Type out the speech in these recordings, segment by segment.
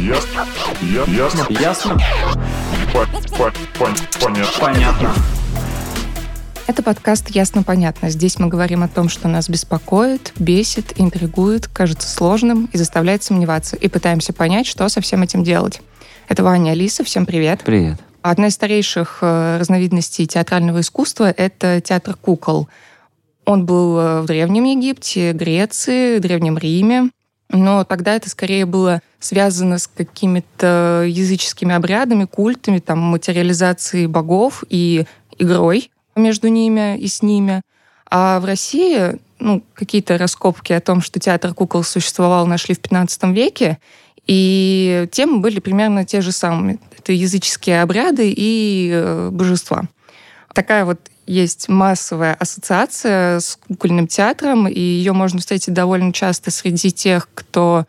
Ясно. Я- Ясно. Ясно? По- по- пон- Понятно. Понятно. Это подкаст «Ясно-понятно». Здесь мы говорим о том, что нас беспокоит, бесит, интригует, кажется сложным и заставляет сомневаться. И пытаемся понять, что со всем этим делать. Это Ваня Алиса. Всем привет. Привет. Одна из старейших э, разновидностей театрального искусства — это театр кукол. Он был э, в Древнем Египте, Греции, Древнем Риме. Но тогда это скорее было связано с какими-то языческими обрядами, культами, там, материализацией богов и игрой между ними и с ними. А в России ну, какие-то раскопки о том, что театр кукол существовал, нашли в 15 веке, и темы были примерно те же самые. Это языческие обряды и э, божества. Такая вот есть массовая ассоциация с кукольным театром, и ее можно встретить довольно часто среди тех, кто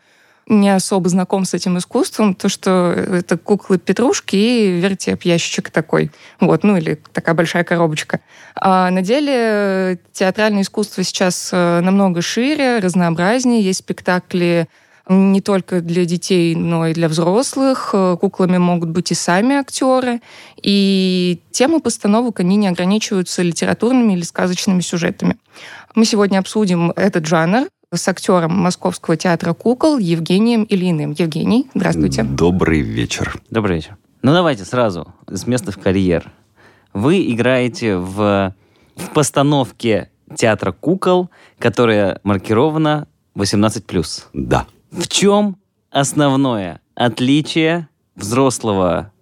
не особо знаком с этим искусством, то, что это куклы-петрушки и вертеп, ящичек такой. Вот, ну или такая большая коробочка. А на деле театральное искусство сейчас э, намного шире, разнообразнее. Есть спектакли не только для детей, но и для взрослых. Э, Куклами могут быть и сами актеры. И темы постановок, они не ограничиваются литературными или сказочными сюжетами. Мы сегодня обсудим этот жанр с актером Московского театра кукол Евгением Ильиным. Евгений, здравствуйте. Добрый вечер. Добрый вечер. Ну давайте сразу с места в карьер. Вы играете в, в постановке театра кукол, которая маркирована 18+. Да. В чем основное отличие взрослого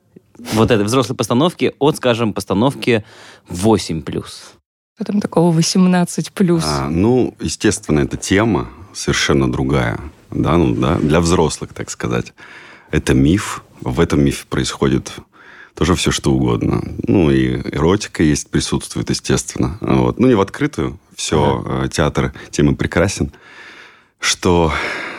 вот этой взрослой постановки от, скажем, постановки 8+. Что там такого 18 плюс? А, ну, естественно, эта тема совершенно другая. Да, ну, да, для взрослых, так сказать. Это миф. В этом мифе происходит тоже все, что угодно. Ну, и эротика есть, присутствует, естественно. Вот. Ну, не в открытую. Все, ага. театр темы прекрасен. Что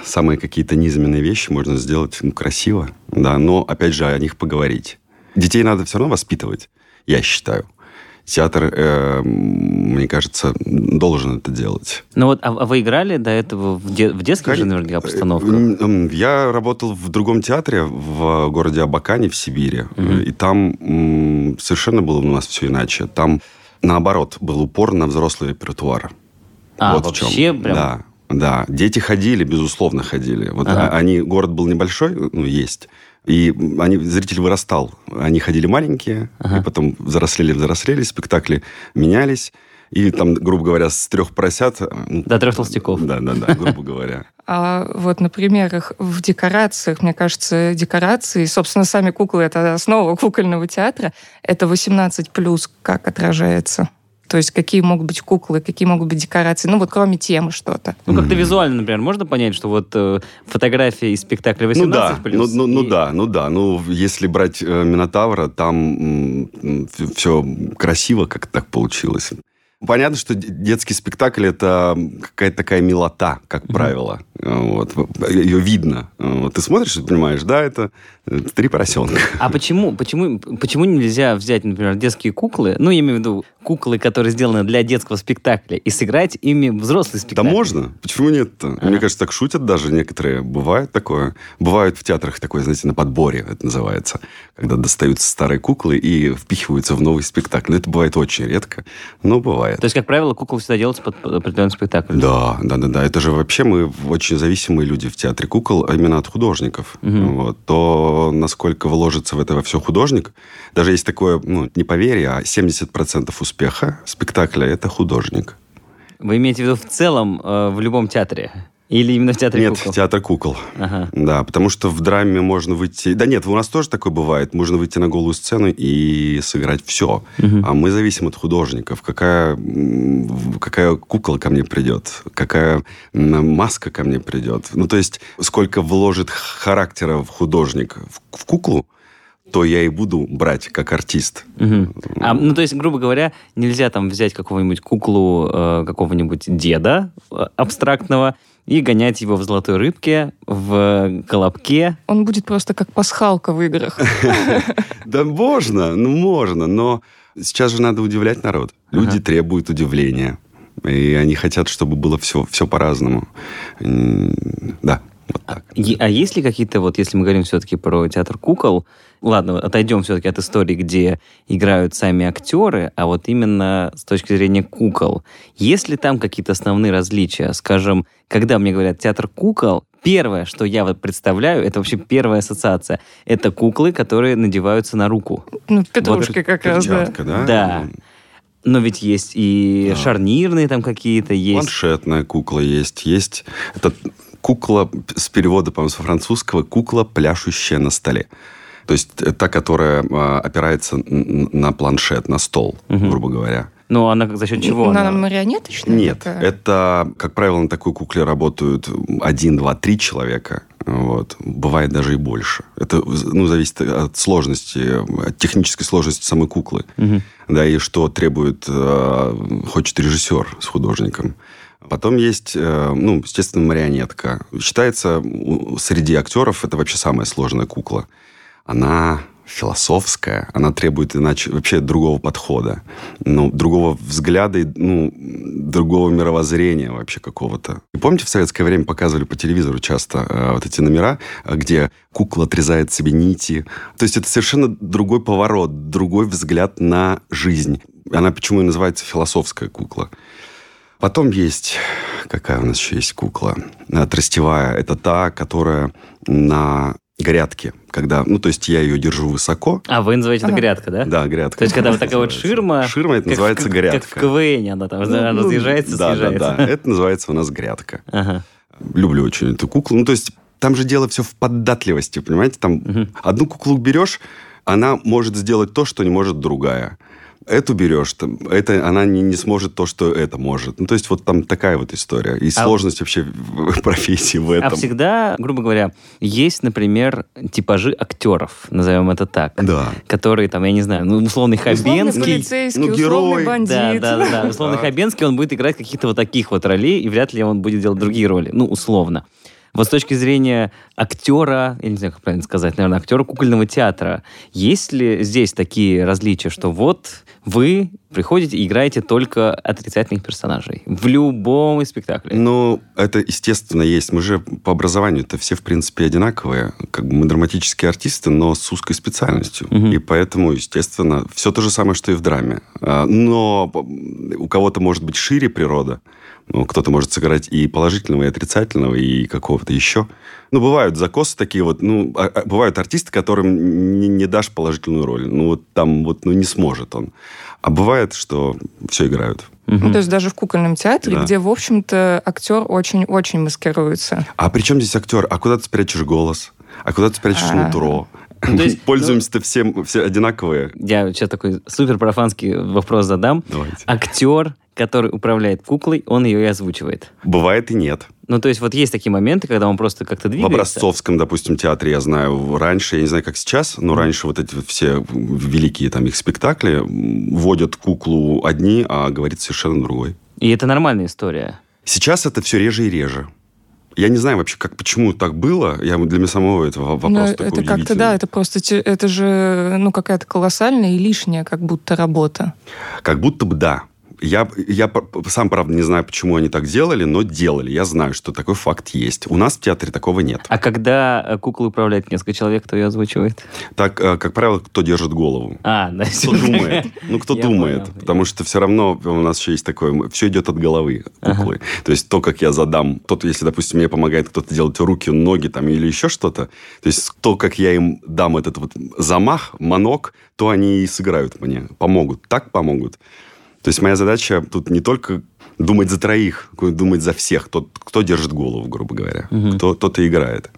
самые какие-то низменные вещи можно сделать ну, красиво, да, но, опять же, о них поговорить. Детей надо все равно воспитывать, я считаю. Театр, э, мне кажется, должен это делать. Ну вот, а вы играли до этого в, де- в детских Конечно. же наверняка постановках? М, Я работал в другом театре в городе Абакане в Сибири. Мгм. И там м, совершенно было у нас все иначе. Там, наоборот, был упор на взрослый репертуар. А, вот в чем. вообще прям? Да, да. Дети ходили, безусловно, ходили. Вот Ага. а- они, город был небольшой, ну, есть. И они, зритель вырастал. Они ходили маленькие, Ага. и потом взрослели, взрослели, спектакли менялись. И там, грубо говоря, с трех поросят... ну, До трех толстяков. Да, да, да, грубо говоря. А вот на примерах в декорациях, мне кажется, декорации, собственно, сами куклы — это основа кукольного театра, это 18 плюс как отражается? То есть какие могут быть куклы, какие могут быть декорации, ну вот кроме темы что-то. Ну, как-то визуально, например, можно понять, что вот э, фотография из спектакля 18+, Ну да, ну, ну, ну и- да, ну да. Ну, если брать э, Минотавра, там все красиво, как так получилось. Понятно, что детский спектакль это какая-то такая милота, как правило. Э, Вот. Ее видно. Э, Вот. Ты смотришь и понимаешь, да, это э, три поросенка. А почему, почему, почему нельзя взять, например, детские куклы, ну, я имею в виду куклы, которые сделаны для детского спектакля, и сыграть ими взрослый Да спектакль? можно. Почему нет-то? Ага. Мне кажется, так шутят даже некоторые. Бывает такое. Бывает в театрах такое, знаете, на подборе это называется. Когда достаются старые куклы и впихиваются в новый спектакль. Но это бывает очень редко, но бывает. То есть, как правило, куклы всегда делаются под под определенный спектакль. Да, да, да, да. Это же вообще мы очень зависимые люди в театре кукол, а именно от художников. Мгм. Вот. То, насколько вложится в это все художник, даже есть такое, ну, не поверье, а 70% успеха спектакля – это художник. Вы имеете в виду в целом э, в любом театре? Или именно в театре Нет, кукол? театр кукол. Ага. Да, потому что в драме можно выйти... Да нет, у нас тоже такое бывает. Можно выйти на голую сцену и сыграть все. Мгм. А мы зависим от художников. Какая, какая кукла ко мне придет? Какая маска ко мне придет? Ну, то есть, сколько вложит характера в художник в, в куклу, то я и буду брать как артист. Мгм. А, ну, то есть, грубо говоря, нельзя там взять какого-нибудь куклу э, какого-нибудь деда э, абстрактного и гонять его в золотой рыбке, в колобке. Он будет просто как пасхалка в играх. Да можно, ну можно, но сейчас же надо удивлять народ. Люди требуют удивления. И они хотят, чтобы было все, все по-разному. Да, вот так. Е- А есть ли какие-то, вот если мы говорим все-таки про театр кукол, ладно, отойдем все-таки от истории, где играют сами актеры, а вот именно с точки зрения кукол, есть ли там какие-то основные различия? Скажем, когда мне говорят театр кукол, первое, что я вот представляю, это вообще первая ассоциация, это куклы, которые надеваются на руку. Ну, петрушки как раз, да. Да? Да. Но ведь есть и Да. шарнирные там какие-то, есть... Планшетная кукла есть. Есть это кукла с перевода, по-моему, с французского, кукла, пляшущая на столе. То есть э, та, которая а, опирается на планшет, на стол, Мгм. грубо говоря. Ну, она за счет чего? Она она? марионеточная? Нет, такая? это, как правило, на такой кукле работают один, два, три человека. Вот. Бывает даже и больше. Это ну, зависит от сложности, от технической сложности самой куклы. Мгм. Да, и что требует, э, хочет режиссер с художником. Потом есть, э, ну, естественно, марионетка. Считается, среди актеров это вообще самая сложная кукла. Она философская, она требует иначе вообще другого подхода, ну, другого взгляда, и, ну, другого мировоззрения вообще какого-то. И помните, в советское время показывали по телевизору часто э, вот эти номера, где кукла отрезает себе нити. То есть это совершенно другой поворот, другой взгляд на жизнь. Она почему и называется философская кукла. Потом есть... Какая у нас еще есть кукла? Э, Тростевая. Это та, которая на грядке. Когда, ну, то есть я ее держу высоко. А вы называете это грядка, да? Да, грядка. То есть, когда вот такая вот ширма... Ширма, это называется грядка. Как в КВН она там Ну, ну, разъезжается, съезжается. Да, да, это называется у нас грядка. Люблю очень эту куклу. Ну, то есть там же дело все в податливости, понимаете? Там одну куклу берешь, она может сделать то, что не может другая. Эту берешь, там, это, она не, не сможет то, что это может. Ну, то есть вот там такая вот история. И А- сложность вообще в профессии в А этом. всегда, грубо говоря, есть, например, типажи актеров, назовем это так, Да. которые там, я не знаю, ну, условный Условный Хабенский... полицейский, ну, условный герой. бандит. Да, да, да, Да. Хабенский, он будет играть каких-то вот таких вот ролей, и вряд ли он будет делать другие роли. Ну, условно. Вот с точки зрения актера, я не знаю, как правильно сказать, наверное, актера кукольного театра, есть ли здесь такие различия, что вот вы приходите и играете только отрицательных персонажей в любом из спектаклей? Ну, это, естественно, есть. Мы же по образованию-то все, в принципе, одинаковые. Как бы мы драматические артисты, но с узкой специальностью. Мгм. И поэтому, естественно, все то же самое, что и в драме. А, Но у кого-то может быть шире природа. Ну, кто-то может сыграть и положительного, и отрицательного, и какого-то еще. Ну, бывают закосы такие вот. Ну, а- а бывают артисты, которым не, не дашь положительную роль. Ну, вот там вот, ну, не сможет он. А бывает, что все играют. Мгм. Ну, то есть даже в кукольном театре, Да. где, в общем-то, актер очень-очень маскируется. А при чем здесь актер? А куда ты спрячешь голос? А куда ты спрячешь А. нутро? Ну, то есть, Пользуемся-то всем, все одинаковые. Я сейчас такой супер профанский вопрос задам. Давайте. Актер, который управляет куклой, он ее и озвучивает. Бывает и нет. Ну, то есть вот есть такие моменты, когда он просто как-то В двигается. образцовском, допустим, театре я знаю раньше, я не знаю, как сейчас, но раньше вот эти все великие там их спектакли вводят куклу одни, а говорит совершенно другой. И это нормальная история. Сейчас это все реже и реже. Я не знаю вообще, как, почему так было. Я, для меня самого это во- вопрос Но такой это как-то, да, это просто, это же, ну, какая-то колоссальная и лишняя как будто работа. Как будто бы да. Я, я сам, правда, не знаю, почему они так делали, но делали. Я знаю, что такой факт есть. У нас в театре такого нет. А когда э, куклу управляет несколько человек, кто ее озвучивает? Так, э, как правило, кто держит голову? А, да. Кто думает? Ну, кто Я думает? понял. Потому что все равно у нас еще есть такое, все идет от головы куклы. То есть то, как я задам, тот, если, допустим, мне помогает кто-то делать руки, ноги там или еще что-то, то есть то, как я им дам этот вот замах, манок, то они и сыграют мне, помогут. Так помогут. То есть моя задача тут не только думать за троих, думать за всех, тот, кто держит голову, грубо говоря, Мгм. кто, тот и играет.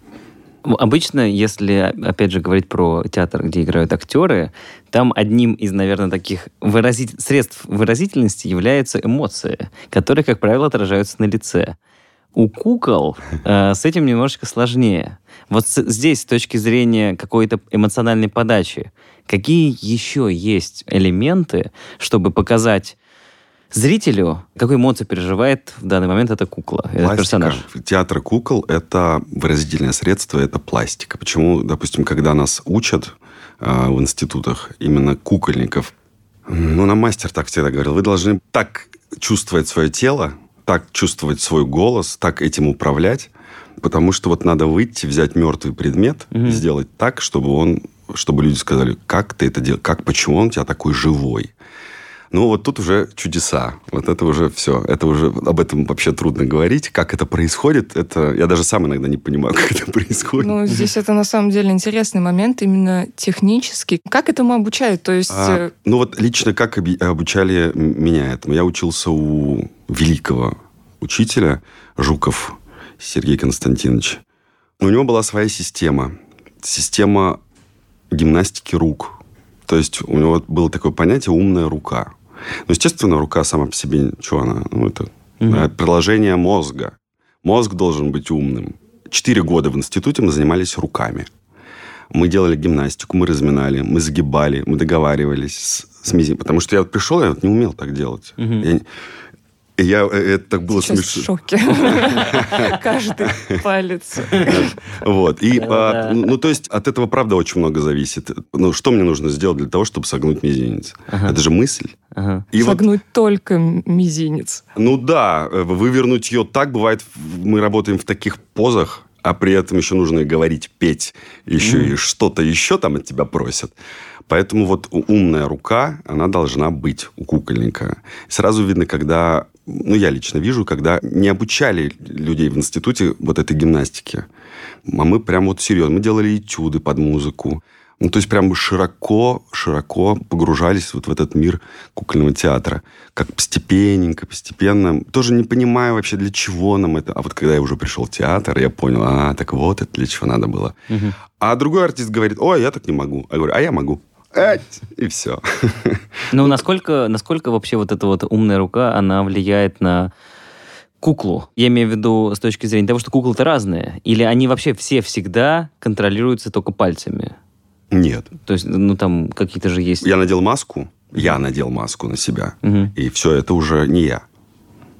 Обычно, если, опять же, говорить про театр, где играют актеры, там одним из, наверное, таких выразит- средств выразительности являются эмоции, которые, как правило, отражаются на лице. У кукол э, с этим немножечко сложнее. Вот с- здесь, с точки зрения какой-то эмоциональной подачи, какие еще есть элементы, чтобы показать зрителю, какую эмоцию переживает в данный момент эта кукла, этот Пластика. персонаж? Театр кукол – это выразительное средство, это пластика. Почему, допустим, когда нас учат э, в институтах именно кукольников, ну, нам мастер так всегда говорил, вы должны так чувствовать свое тело, так чувствовать свой голос, так этим управлять, Потому что вот надо выйти, взять мертвый предмет и сделать так, чтобы он, чтобы люди сказали, как ты это делаешь, как, почему он у тебя такой живой. Ну, вот тут уже чудеса. Вот это уже все. Это уже об этом вообще трудно говорить. Как это происходит, это я даже сам иногда не понимаю, как это происходит. Ну, здесь это на самом деле интересный момент именно технический. Как этому обучают? То есть... А, э, ну вот лично как обучали меня этому? Я учился у великого учителя Жуков Сергей Константинович. У него была своя система. Система гимнастики рук. То есть у него было такое понятие «умная рука». Ну, естественно, рука сама по себе, что она? Ну, это да, приложение мозга. Мозг должен быть умным. Четыре года в институте мы занимались руками. Мы делали гимнастику, мы разминали, мы загибали, мы договаривались с, с мизин- Потому что я вот пришел, я вот не умел так делать. Мгм. Я, и я, э, это так было Сейчас в смешно. шоке. Каждый палец. Вот. И, Да-да. а, ну, то есть, от этого, правда, очень много зависит. Ну, что мне нужно сделать для того, чтобы согнуть мизинец? Это же мысль. Согнуть только мизинец. ну да, э, вывернуть ее так бывает. Мы работаем в таких позах, а при этом еще нужно и говорить, петь, еще и что-то еще там от тебя просят. Поэтому вот умная рука, она должна быть у кукольника. Сразу видно, когда, ну я лично вижу, когда не обучали людей в институте вот этой гимнастике. А мы прям вот серьезно, мы делали этюды под музыку. Ну, то есть прям широко, широко погружались вот в этот мир кукольного театра. Как постепенненько, постепенно. Тоже не понимаю вообще, для чего нам это. А вот когда я уже пришел в театр, я понял, а, так вот это для чего надо было. Мгм. А другой артист говорит, ой, я так не могу. А я говорю, а я могу. Эть, И все. Ну, насколько, насколько вообще вот эта вот умная рука, она влияет на куклу? Я имею в виду с точки зрения того, что куклы-то разные. Или они вообще все всегда контролируются только пальцами? Нет. То есть, ну, там какие-то же есть... Я надел маску, я надел маску на себя. Мгм. И все, это уже не я.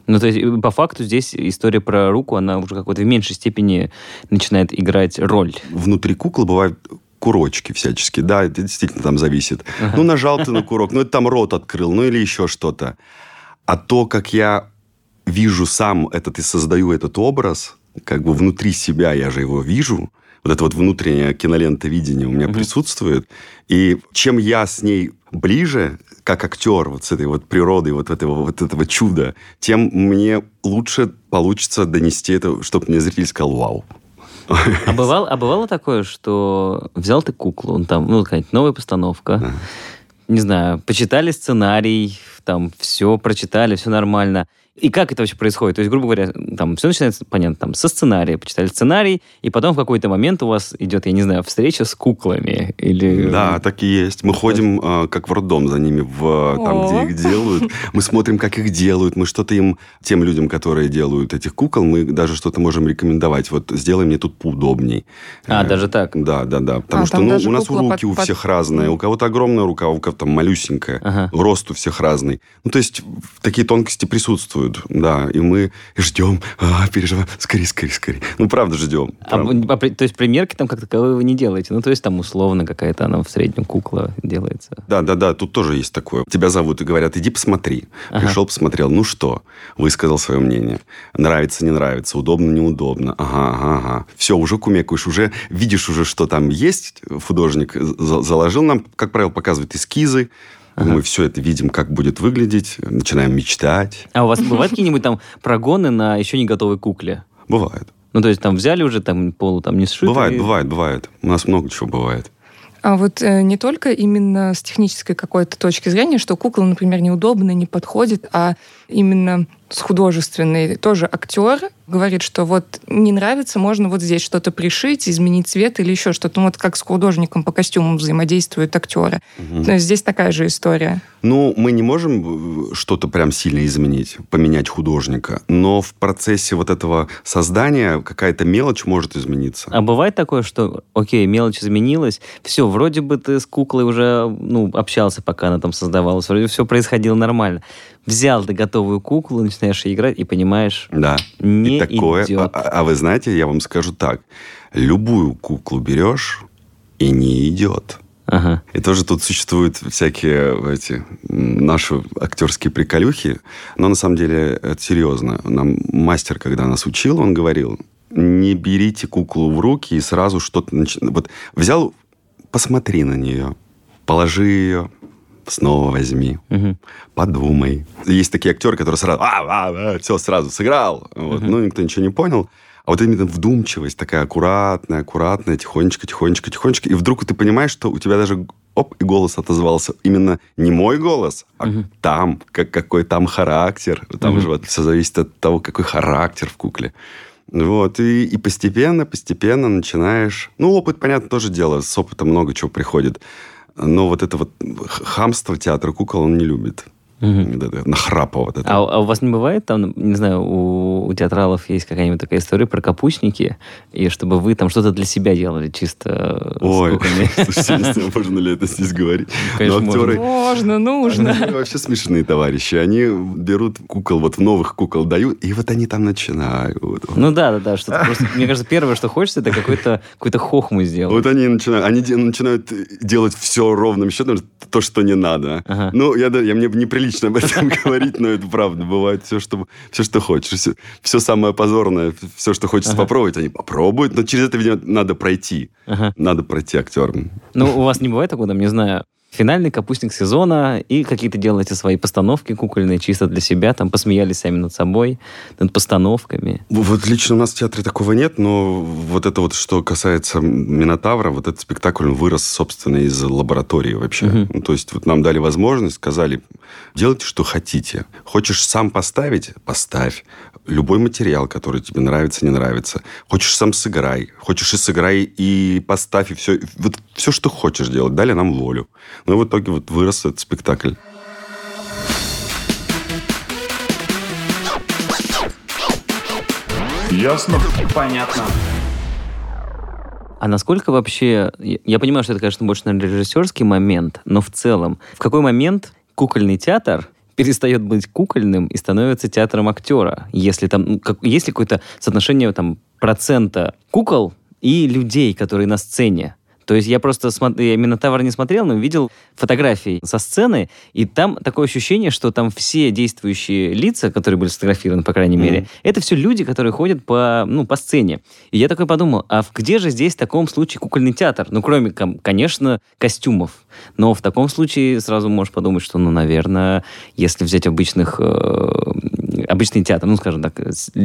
Ну, то есть, по факту здесь история про руку, она уже какой-то в меньшей степени начинает играть роль. Внутри куклы бывают курочки всяческие. Да, это действительно там зависит. Ну, нажал ты на курок, ну, это там рот открыл, ну, или еще что-то. А то, как я вижу сам этот и создаю этот образ, как бы внутри себя я же его вижу, вот это вот внутреннее кинолентовидение у меня присутствует. И чем я с ней ближе, как актер, вот с этой вот природой, вот этого, вот этого чуда, тем мне лучше получится донести это, чтобы мне зритель сказал «Вау». А бывало, а бывало такое, что взял ты куклу, он там, ну, какая-нибудь новая постановка, не знаю, почитали сценарий, там все прочитали, все нормально. И как это вообще происходит? То есть, грубо говоря, там все начинается, понятно, там со сценария, почитали сценарий, и потом в какой-то момент у вас идет, я не знаю, встреча с куклами или... Да, так и есть. Мы ходим э, как в роддом за ними, в, там, О. где их делают. Мы смотрим, как их делают. Мы что-то им, тем людям, которые делают этих кукол, мы даже что-то можем рекомендовать. Вот сделай мне тут поудобней. А, Э, даже так? Да, да, да. Потому А, что там ну, у нас руки под- у под- всех разные. У кого-то огромная рука, у кого-то малюсенькая. Ага. Рост у всех разный. Ну, то есть такие тонкости присутствуют. Да, и мы ждем, а, переживаем. Скорее, скорее, скорее. Ну, правда ждем. А, правда. а то есть примерки там как таковые вы не делаете? Ну, то есть там условно какая-то она в среднем кукла делается. Да, да, да, тут тоже есть такое. Тебя зовут и говорят, иди посмотри. Ага. Пришел, посмотрел. Ну что? Высказал свое мнение. Нравится, не нравится, удобно, неудобно. Ага, ага, ага. Все, уже кумекаешь, уже видишь уже, что там есть. Художник за- заложил нам, как правило, показывает эскизы. Мы все это видим, как будет выглядеть. Начинаем мечтать. А у вас бывают какие-нибудь там прогоны на еще не готовой кукле? Бывает. Ну, то есть там взяли уже там полу там не сшитый. Бывает, бывает, бывает. У нас много чего бывает. А вот э, не только именно с технической какой-то точки зрения, что кукла, например, неудобно, не подходит, а именно с художественной. Тоже актер говорит, что вот не нравится, можно вот здесь что-то пришить, изменить цвет или еще что-то. Ну, вот как с художником по костюмам взаимодействуют актеры. То есть здесь такая же история. Ну, мы не можем э, что-то прям сильно изменить, поменять художника, но в процессе вот этого создания какая-то мелочь может измениться. А бывает такое, что, окей, мелочь изменилась, все, вроде бы ты с куклой уже, ну, общался, пока она там создавалась, вроде все происходило нормально. Взял ты готовую куклу, начинаешь играть и понимаешь, Да. не И такое. идет. А, а вы знаете, я вам скажу так: любую куклу берешь и не идет. Ага. И тоже тут существуют всякие эти наши актерские приколюхи, но на самом деле это серьезно. Нам мастер, когда нас учил, он говорил, не берите куклу в руки и сразу что-то... нач- Вот взял, посмотри на нее, положи ее, снова возьми, Мгм. подумай. Есть такие актеры, которые сразу, а, а, а, все, сразу сыграл. Вот. Ну, никто ничего не понял. А вот именно вдумчивость такая аккуратная, аккуратная, тихонечко, тихонечко, тихонечко. И вдруг ты понимаешь, что у тебя даже оп, и голос отозвался. Именно не мой голос, а там, как, какой там характер. Там же вот все зависит от того, какой характер в кукле. Вот, и, и постепенно, постепенно начинаешь... Ну, опыт, понятно, тоже дело. С опытом много чего приходит. Но вот это вот хамство театра кукол он не любит. Это нахрапа вот это. А, а у вас не бывает там, не знаю, у, у театралов есть какая-нибудь такая история про капустники, и чтобы вы там что-то для себя делали чисто с Ой, слушайте, не можно ли это здесь говорить. Конечно, Но актеры Можно, нужно. они вообще смешные товарищи. Они берут кукол, вот новых кукол дают, и вот они там начинают. Ну да, да, да, что просто, мне кажется, первое, что хочется, это какой-то какой-то хохму сделать. Вот они начинают, они де- начинают делать все ровным счетом, то, что не надо. Ага. Ну, я, я, мне неприлично об этом говорить, но это правда. Бывает все, что, все, что хочешь. Все, все самое позорное, все, что хочется Ага. попробовать, они попробуют. Но через это, видимо, надо пройти. Ага. Надо пройти актерам. Ну, у вас не бывает такого, там, не знаю, финальный капустник сезона, и какие-то делаете свои постановки кукольные чисто для себя, там посмеялись сами над собой, над постановками. Вот лично у нас в театре такого нет, но вот это вот, что касается Минотавра, вот этот спектакль он вырос, собственно, из лаборатории вообще. Мгм. Ну, то есть вот нам дали возможность, сказали, делайте, что хотите. Хочешь сам поставить? Поставь. Любой материал, который тебе нравится, не нравится. Хочешь сам сыграй. Хочешь и сыграй, и поставь, и все. Вот все, что хочешь делать. Дали нам волю. Ну и в итоге вот вырос этот спектакль. Ясно? Понятно. А насколько вообще... Я понимаю, что это, конечно, больше, наверное, режиссерский момент, но в целом, в какой момент кукольный театр перестает быть кукольным и становится театром актера? Если там... ну, как- есть ли какое-то соотношение там, процента кукол и людей, которые на сцене? То есть я просто смо- я Минотавр не смотрел, но видел фотографии со сцены, и там такое ощущение, что там все действующие лица, которые были сфотографированы, по крайней мере, это все люди, которые ходят по, ну, по сцене. И я такой подумал, а в- где же здесь в таком случае кукольный театр? Ну, кроме, конечно, костюмов. Но в таком случае сразу можешь подумать, что, ну, наверное, если взять обычных, э, обычный театр, ну, скажем так,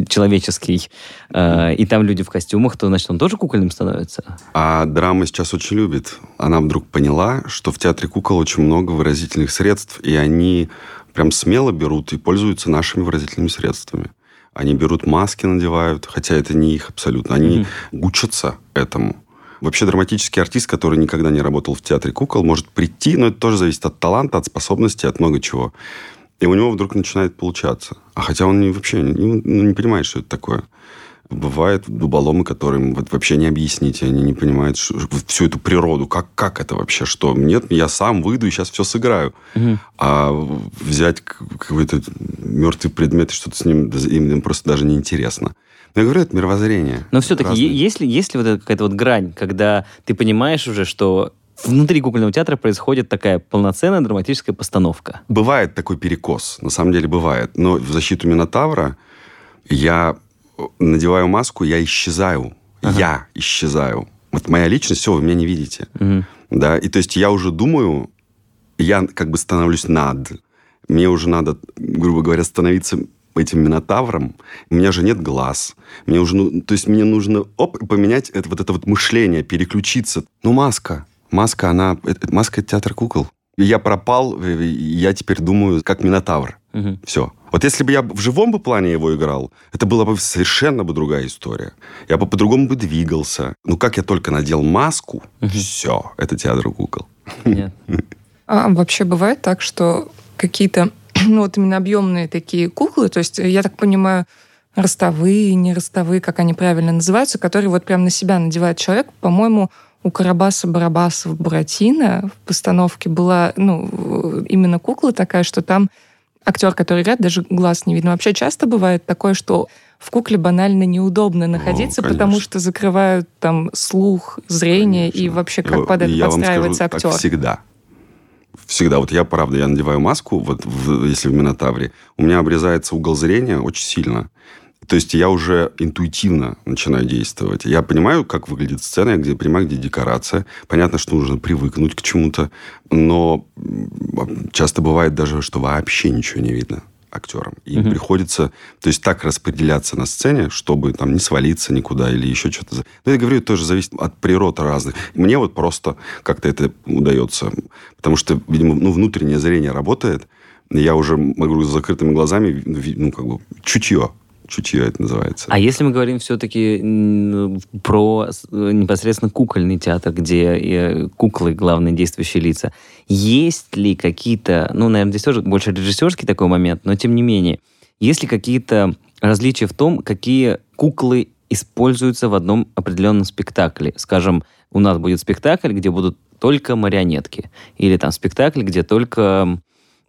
человеческий, э, и там люди в костюмах, то, значит, он тоже кукольным становится? А драма сейчас очень любит. Она вдруг поняла, что в театре кукол очень много выразительных средств, и они прям смело берут и пользуются нашими выразительными средствами. Они берут маски, надевают, хотя это не их абсолютно. Они учатся этому. Вообще драматический артист, который никогда не работал в театре кукол, может прийти, но это тоже зависит от таланта, от способности, от много чего. И у него вдруг начинает получаться. А хотя он не, вообще не, ну, не понимает, что это такое. Бывают дуболомы, которым вот вообще не объясните, они не понимают что- всю эту природу. Как, как это вообще? Что? Нет, я сам выйду и сейчас все сыграю. А взять какой-то мертвый предмет и что-то с ним, им просто даже неинтересно. Но я говорю, это мировоззрение. Но все-таки, есть ли, есть ли вот эта какая-то вот грань, когда ты понимаешь уже, что внутри кукольного театра происходит такая полноценная драматическая постановка? Бывает такой перекос, на самом деле бывает. Но в защиту Минотавра я надеваю маску, я исчезаю. Я исчезаю. Вот моя личность, все, вы меня не видите. Мгм. Да, и то есть я уже думаю, я как бы становлюсь над. Мне уже надо, грубо говоря, становиться этим минотавром. У меня же нет глаз. Мне уже, ну, то есть мне нужно оп, поменять это, вот это вот мышление, переключиться. Ну, маска. Маска, она... это- маска – это театр кукол. Я пропал, и я теперь думаю, как минотавр. Мгм. Все. Вот если бы я в живом бы плане его играл, это была бы совершенно бы другая история. Я бы по-другому бы двигался. Ну, как я только надел маску, все, это театр кукол. Понятно. А вообще бывает так, что какие-то, ну вот именно объемные такие куклы, то есть, я так понимаю, ростовые, не ростовые, как они правильно называются, которые вот прям на себя надевает человек, по-моему, у Карабаса Барабасова Буратино в постановке была, ну, именно кукла такая, что там актер, который играет, даже глаз не видно. Вообще часто бывает такое, что в кукле банально неудобно находиться, потому конечно. что закрывают там слух, зрение и Конечно. вообще И как вот- под это и я вам подстраивается скажу, актер. Так всегда. Всегда. Вот я, правда, я надеваю маску, вот в- если в Минотавре, у меня обрезается угол зрения очень сильно. То есть я уже интуитивно начинаю действовать. Я понимаю, как выглядит сцена, я где, понимаю, где декорация. Понятно, что нужно привыкнуть к чему-то, но часто бывает даже, что вообще ничего не видно актерам. И Мгм. приходится, то есть так распределяться на сцене, чтобы там не свалиться никуда или еще что-то. за- Ну, я говорю, это тоже зависит от природ разных. Мне вот просто как-то это удается, потому что, видимо, ну, внутреннее зрение работает. Я уже могу с закрытыми глазами, ну, как бы, чутье. Чутье это называется. А если мы говорим все-таки про э, непосредственно кукольный театр, где э, куклы главные действующие лица, есть ли какие-то, ну, наверное, здесь тоже больше режиссерский такой момент, но тем не менее, есть ли какие-то различия в том, какие куклы используются в одном определенном спектакле? Скажем, у нас будет спектакль, где будут только марионетки, или там спектакль, где только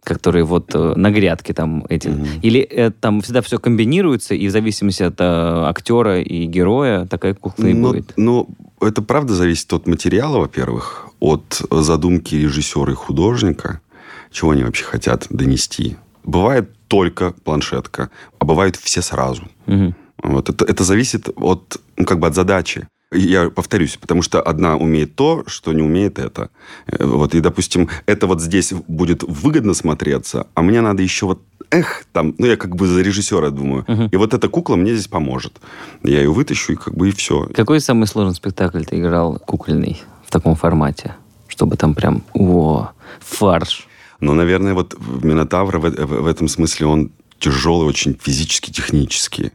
которые вот э, на грядке там эти. Мгм. Или э, там всегда все комбинируется, и в зависимости от э, актера и героя такая кукла и Ну, будет. ну, это правда зависит от материала, во-первых, от задумки режиссера и художника, чего они вообще хотят донести. Бывает только планшетка, а бывают все сразу. Мгм. Вот это, это зависит от, ну, как бы от задачи. Я повторюсь, потому что одна умеет то, что не умеет это. Э, Вот, и, допустим, это вот здесь будет выгодно смотреться, а мне надо еще вот, эх, там, ну, я как бы за режиссера думаю. Мгм. И вот эта кукла мне здесь поможет. Я ее вытащу, и как бы и все. Какой самый сложный спектакль ты играл кукольный в таком формате? Чтобы там прям, о, фарш. Но, наверное, вот Минотавр в, в- в этом смысле он тяжелый, очень физически, технически.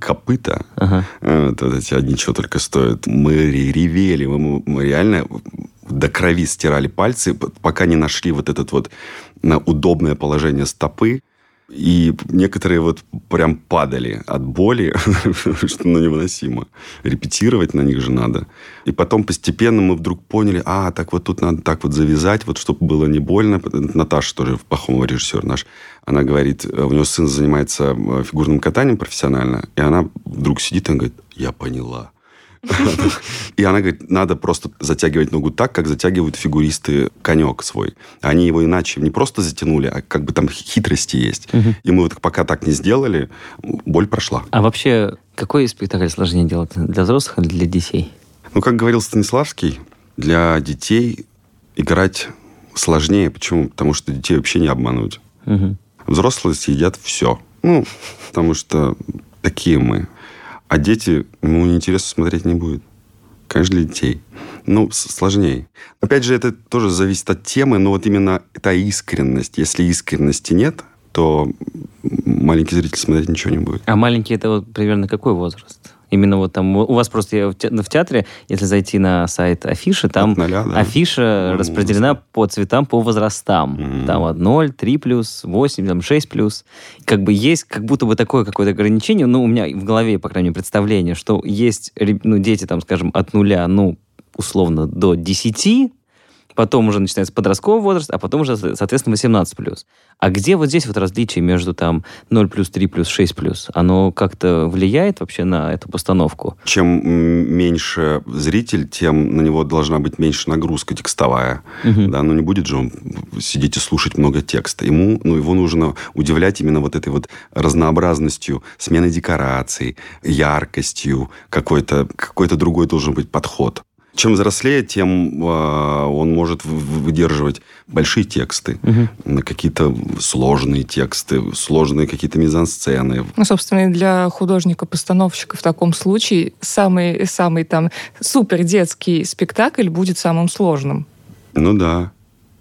Копыта. Ага. Э, Вот эти одни чего только стоят. Мы ре- ревели, мы, мы реально до крови стирали пальцы, пока не нашли вот этот вот удобное положение стопы. И некоторые вот прям падали от боли, что ну, невыносимо. Репетировать на них же надо. И потом постепенно мы вдруг поняли, а, так вот тут надо так вот завязать, вот чтобы было не больно. Наташа тоже, Пахомова режиссер наш, она говорит, э, у нее сын занимается э, фигурным катанием профессионально, и она вдруг сидит и говорит, я поняла. И она говорит, надо просто затягивать ногу так, как затягивают фигуристы конек свой. Они его иначе не просто затянули, а как бы там хитрости есть. И мы вот пока так не сделали, боль прошла. А вообще, какой спектакль сложнее делать? Для взрослых или для детей? Ну, как говорил Станиславский, для детей играть сложнее. Почему? Потому что детей вообще не обмануть. Взрослые съедят все. Ну, потому что такие мы. А дети, ему неинтересно смотреть не будет. Конечно, для детей. Ну, сложнее. Опять же, это тоже зависит от темы, но вот именно та искренность. Если искренности нет, то маленький зритель смотреть ничего не будет. А маленький это вот примерно какой возраст? Именно вот там, у вас просто в те- в театре, если зайти на сайт афиши, там От ноля, да. афиша Ну, распределена по цветам, по возрастам. Мгм. Там от 0, 3 плюс, 8, там 6 плюс. Как бы есть как будто бы такое какое-то ограничение, ну, у меня в голове, по крайней мере, представление, что есть ну, дети, там, скажем, от нуля, ну, условно, до 10, потом уже начинается подростковый возраст, а потом уже, со- соответственно, 18 плюс. А где вот здесь вот различие между там 0 плюс, 3 плюс, 6 плюс? Оно как-то влияет вообще на эту постановку? Чем меньше зритель, тем на него должна быть меньше нагрузка текстовая. Мгм. Да, ну не будет же он сидеть и слушать много текста. Ему, ну, его нужно удивлять именно вот этой вот разнообразностью смены декораций, яркостью, какой-то какой другой должен быть подход. Чем взрослее, тем э, он может выдерживать большие тексты, Мгм. какие-то сложные тексты, сложные какие-то мизансцены. Ну, собственно, и для художника-постановщика в таком случае самый, самый там супер детский спектакль будет самым сложным. Ну да.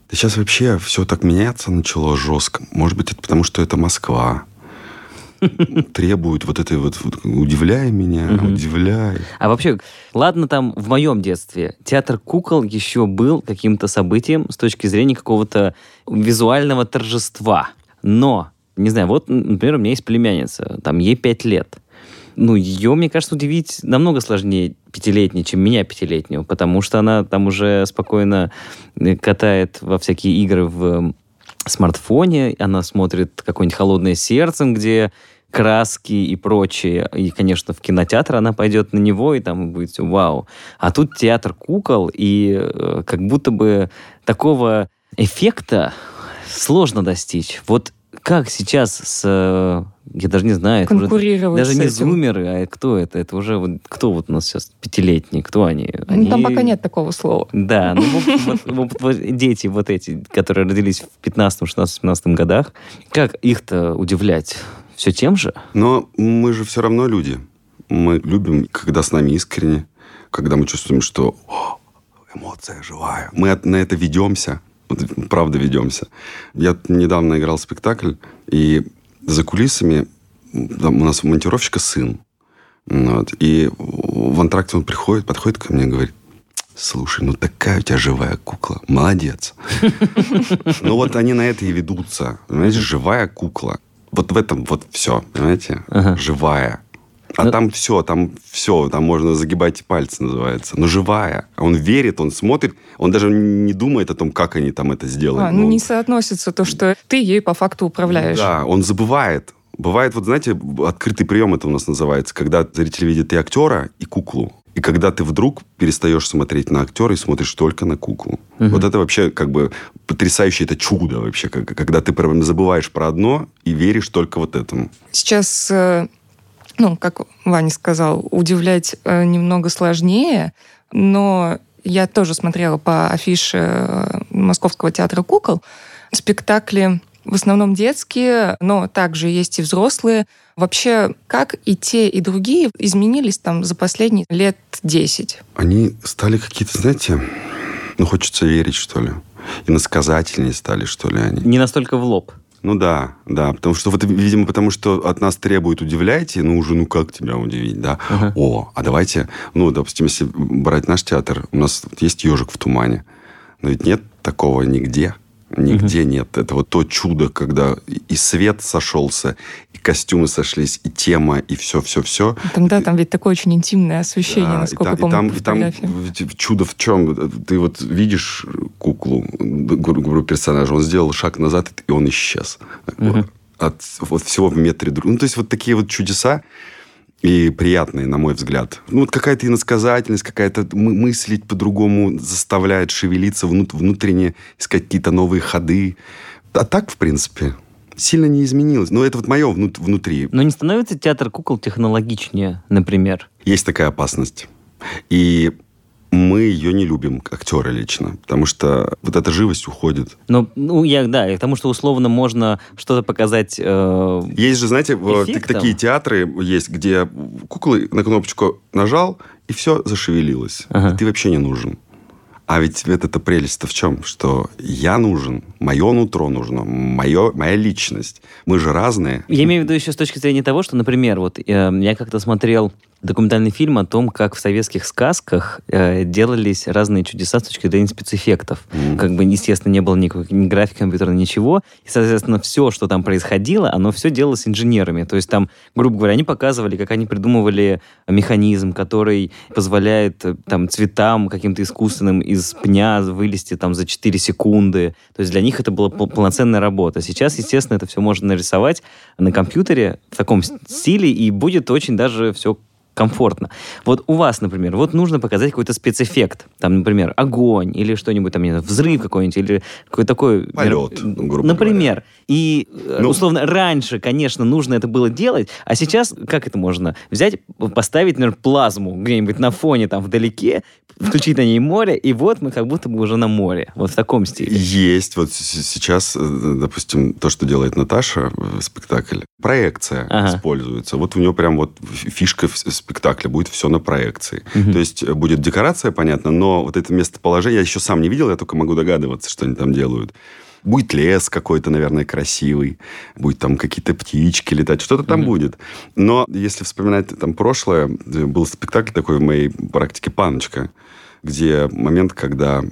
Да сейчас вообще все так меняться начало жестко. Может быть, это потому, что это Москва. Требует вот этой вот, вот удивляй меня, Мгм. удивляй. А вообще, ладно, там в моем детстве театр кукол еще был каким-то событием с точки зрения какого-то визуального торжества. Но, не знаю, вот, например, у меня есть племянница, там ей пять лет. Ну, ее, мне кажется, удивить намного сложнее пятилетней, чем меня пятилетнего, потому что она там уже спокойно э, катает во всякие игры в смартфоне, она смотрит какое-нибудь «Холодное сердцем», где краски и прочее. И, конечно, в кинотеатр она пойдет на него, и там будет все вау. А тут театр кукол, и э, как будто бы такого эффекта сложно достичь. Вот как сейчас с э, я даже не знаю. это уже Конкурировать даже не зумеры, а кто это? Это уже вот, кто вот у нас сейчас пятилетние, кто они? Ну, там Они- пока нет такого слова. Да, ну вот- вот- вот дети вот эти, которые родились в 15, 16, 17 годах, как их-то удивлять? Все тем же? Но мы же все равно люди. Мы любим, когда с нами искренне, когда мы чувствуем, что «О, эмоция живая. Мы на это ведемся. Вот, правда ведемся. Я недавно играл спектакль, и за кулисами там у нас у монтировщика сын. Вот, и в антракте он приходит, подходит ко мне и говорит, слушай, ну такая у тебя живая кукла. Молодец. Ну вот они на это и ведутся. Понимаете, живая кукла. Вот в этом вот все, понимаете? Ага. Живая. А Ну- там все, там все, там можно загибать пальцы, называется. Но живая. Он верит, он смотрит, он даже не думает о том, как они там это сделают. А, ну, Ну, не соотносится то, что ты ей по факту управляешь. да, он забывает. Бывает, вот знаете, открытый прием это у нас называется, когда зритель видит и актера, и куклу. И когда ты вдруг перестаешь смотреть на актера и смотришь только на куклу. Вот это вообще как бы потрясающее, это чудо вообще, как- когда ты забываешь про одно и веришь только вот этому. Сейчас, э, ну, как Ваня сказал, удивлять э, немного сложнее, но я тоже смотрела по афише э, Московского театра кукол. Спектакли в основном детские, но также есть и взрослые. Вообще, как и те, и другие изменились там за последние лет 10? Они стали какие-то, знаете, ну, хочется верить, что ли. Иносказательнее стали, что ли, они. Не настолько в лоб. Ну да, да, потому что вот, видимо, потому что от нас требуют удивляйте, ну уже, ну как тебя удивить, да? Ага. О, а давайте, ну, допустим, если брать наш театр, у нас есть ежик в тумане, но ведь нет такого нигде, нигде нет. Это вот то чудо, когда и- свет сошелся, и костюмы сошлись, и тема, и все-все-все. Там, да, там ведь такое очень интимное освещение, Да, насколько и я помню, там, по и там, и там чудо в чем? Ты вот видишь куклу, гру- грубо персонажа, он сделал шаг назад, и он исчез. Мгм. От вот всего в метре друг. Ну, то есть вот такие вот чудеса и приятные, на мой взгляд. Ну, вот какая-то иносказательность, какая-то мы- мыслить по-другому заставляет шевелиться внут- внутренне, искать какие-то новые ходы. А так, в принципе, сильно не изменилось. Но это вот мое внут- внутри. Но не становится театр кукол технологичнее, например? Есть такая опасность. И мы ее не любим, актеры лично, потому что вот эта живость уходит. Но, ну, я, да, и к тому, что условно можно что-то показать... э, Есть же, знаете, Эффектом? такие театры есть, где куклы на кнопочку нажал, и все зашевелилось. Ага. И ты вообще не нужен. А ведь эта прелесть-то в чем? Что я нужен, мое нутро нужно, мое, моя личность. Мы же разные. Я имею в виду еще с точки зрения того, что, например, вот э, я как-то смотрел документальный фильм о том, как в советских сказках э, делались разные чудеса с точки зрения спецэффектов. Мгм. Как бы, естественно, не было никакой ни графики компьютера, ничего. И, соответственно, все, что там происходило, оно все делалось инженерами. То есть там, грубо говоря, они показывали, как они придумывали механизм, который позволяет э, там цветам каким-то искусственным из пня вылезти там за 4 секунды. То есть для них это была пол- полноценная работа. Сейчас, естественно, это все можно нарисовать на компьютере в таком стиле, и будет очень даже все комфортно. Вот у вас, например, вот нужно показать какой-то спецэффект. Там, например, огонь или что-нибудь, там, не знаю, взрыв какой-нибудь, или какой-то такой... Полет, меро- грубо Например. И, э, Ну. условно, раньше, конечно, нужно это было делать, а сейчас как это можно? Взять, поставить, например, плазму где-нибудь на фоне, там, вдалеке, включить на ней море, и вот мы как будто бы уже на море. Вот в таком стиле. Есть. Вот сейчас, э, допустим, то, что делает Наташа, спектакль, проекция Ага. используется. Вот у нее прям вот фишка в- спектакля будет все на проекции. Мгм. То есть э, будет декорация, понятно, но вот это местоположение, я еще сам не видел, я только могу догадываться, что они там делают. Будет лес какой-то, наверное, красивый, будет там какие-то птички летать, что-то там будет. Но если вспоминать там прошлое, э, был спектакль такой в моей практике «Паночка», где момент, когда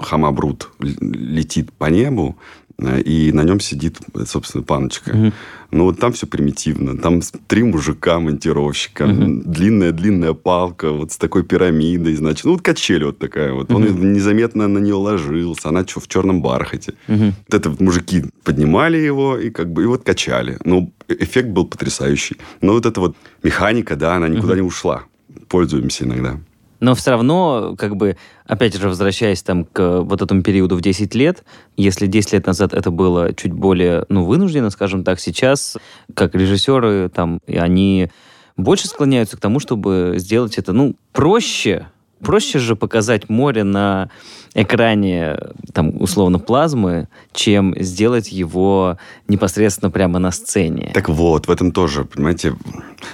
хамабрут летит по небу, и на нем сидит, собственно, паночка. Мгм. Ну, вот там все примитивно. Там три мужика монтировщика, Мгм. длинная-длинная палка, вот с такой пирамидой, значит. Ну, вот качель вот такая вот. Он Мгм. незаметно на нее ложился. Она чё, в черном бархате. Мгм. Вот это вот мужики поднимали его и как бы и вот качали. Ну, э- эффект был потрясающий. Но вот эта вот механика, да, она никуда Мгм. не ушла. Пользуемся иногда. Но все равно, как бы, опять же, возвращаясь там к вот этому периоду в 10 лет, если 10 лет назад это было чуть более, ну, вынуждено, скажем так, сейчас, как режиссеры, там, и они больше склоняются к тому, чтобы сделать это, ну, проще, Проще же показать море на экране, там, условно, плазмы, чем сделать его непосредственно прямо на сцене. Так вот, в этом тоже, понимаете,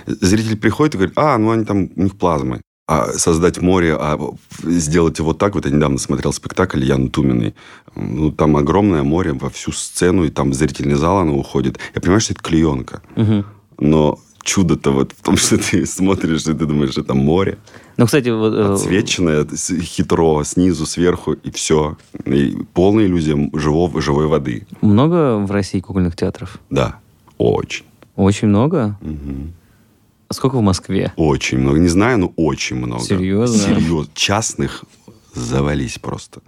зритель приходит и говорит, а, ну они там, у них плазмы. А создать море, а сделать его так, вот я недавно смотрел спектакль Ян Туминой, ну, там огромное море во всю сцену, и там зрительный зал, оно уходит. Я понимаю, что это клеенка. Угу. Но чудо-то вот в том, что ты смотришь, и ты думаешь, это море. Ну, кстати, вот... э, Подсвеченное, с- хитро, снизу, сверху, и все. И полная иллюзия живого, живой воды. Много в России кукольных театров? Да, очень. Очень много? Мгм. А сколько в Москве? Очень много. Не знаю, но очень много. Серьезно? Серьезно. Частных завались просто.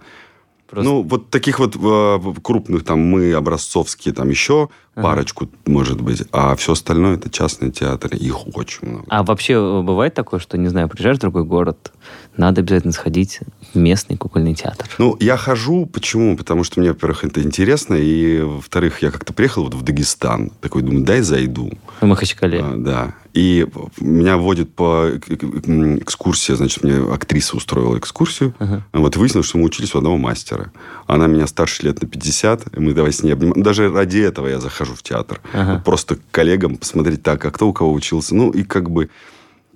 Просто- Ну, вот таких вот э, крупных, там, мы, образцовские, там еще парочку, может быть. А все остальное это частные театры. Их очень много. А вообще э, бывает такое, что, не знаю, приезжаешь в другой город, надо обязательно сходить в местный кукольный театр? Ну, я хожу, почему? Потому что мне, во-первых, это интересно, и, во-вторых, я как-то приехал вот в Дагестан, такой, думаю, дай зайду. В Махачкале. А, да. И меня водят по экскурсии, значит, мне актриса устроила экскурсию. Ага. Вот выяснилось, что мы учились у одного мастера. Она меня старше лет на 50, и мы давай с ней обнимаем. Даже ради этого я захожу в театр. Ага. Вот просто к коллегам посмотреть так, а кто у кого учился. Ну, и как бы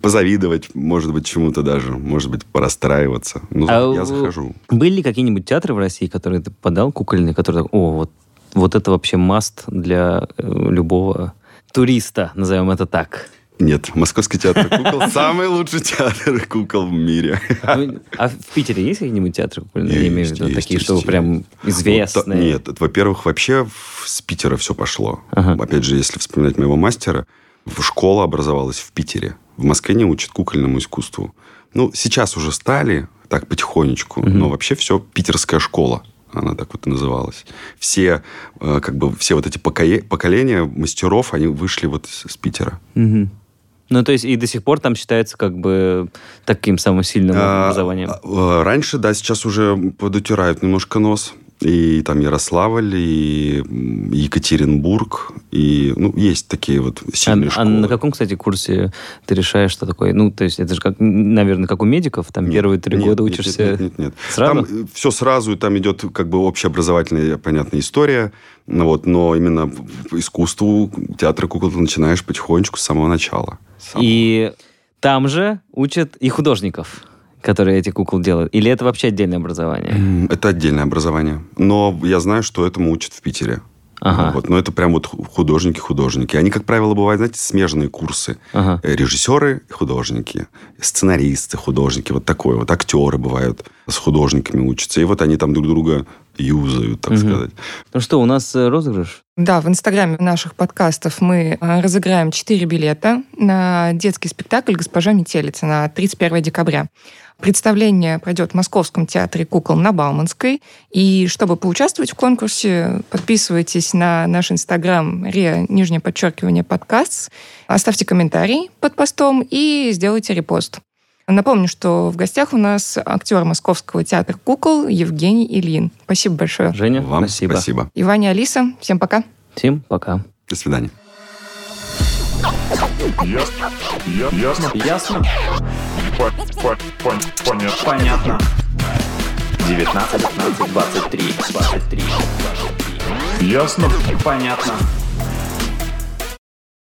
позавидовать, может быть, чему-то даже. Может быть, порастраиваться. Ну, А я захожу. Были ли какие-нибудь театры в России, которые ты подал, кукольные, которые, о, вот, вот это вообще маст для э, любого туриста, назовем это так. Нет, Московский театр кукол самый лучший театр кукол в мире. Ну, А в Питере есть какие-нибудь театры кукольные? Я имею в виду такие, что прям известные. нет, во-первых, вообще с Питера все пошло. Опять же, если вспоминать моего мастера, школа образовалась в Питере. В Москве не учат кукольному искусству. Ну, сейчас уже стали, так потихонечку, но вообще все питерская школа. Она так вот и называлась. Все, э, как бы, все вот эти поколения мастеров, они вышли вот с, Питера. Мгм. Ну, то есть и до сих пор там считается как бы таким самым сильным А, образованием. а, а, Раньше, да, сейчас уже подутирают немножко нос. И там Ярославль, и Екатеринбург, и, ну, есть такие вот А, сильные а школы. на каком, кстати, курсе ты решаешь, что такое? Ну, то есть это же, как, наверное, как у медиков, там Нет, первые три нет, года нет, учишься Нет, нет, нет. сразу? Там все сразу, там идет как бы общеобразовательная, понятная история. Ну, вот, но именно по искусству театра кукол ты начинаешь потихонечку с самого начала. С самого- И там же учат и художников, которые эти кукол делают? Или это вообще отдельное образование? Это отдельное образование. Но я знаю, что этому учат в Питере. Ага. Вот, но это прям вот художники-художники. Они, как правило, бывают, знаете, смежные курсы. Ага. Э, Режиссеры художники, сценаристы, художники, вот такое. Вот актеры бывают с художниками учатся. И вот они там друг друга юзают, так Мгм. сказать. Ну что, у нас э, розыгрыш? Да, в инстаграме наших подкастов мы э, разыграем 4 билета на детский спектакль «Госпожа Метелица» на 31 декабря. Представление пройдет в Московском театре кукол на Бауманской. И чтобы поучаствовать в конкурсе, подписывайтесь на наш инстаграм ре, нижнее подчеркивание, подкаст, оставьте комментарий под постом и сделайте репост. Напомню, что в гостях у нас актер Московского театра кукол Евгений Ильин. Спасибо большое. Женя, Вам спасибо. спасибо. И Ваня, Алиса, всем пока. Всем пока. До свидания. Ясно? Ясно? Ясно? По- по- пон- Понятно. Понятно. 19, 15, 23, 23, 23. Ясно? Понятно.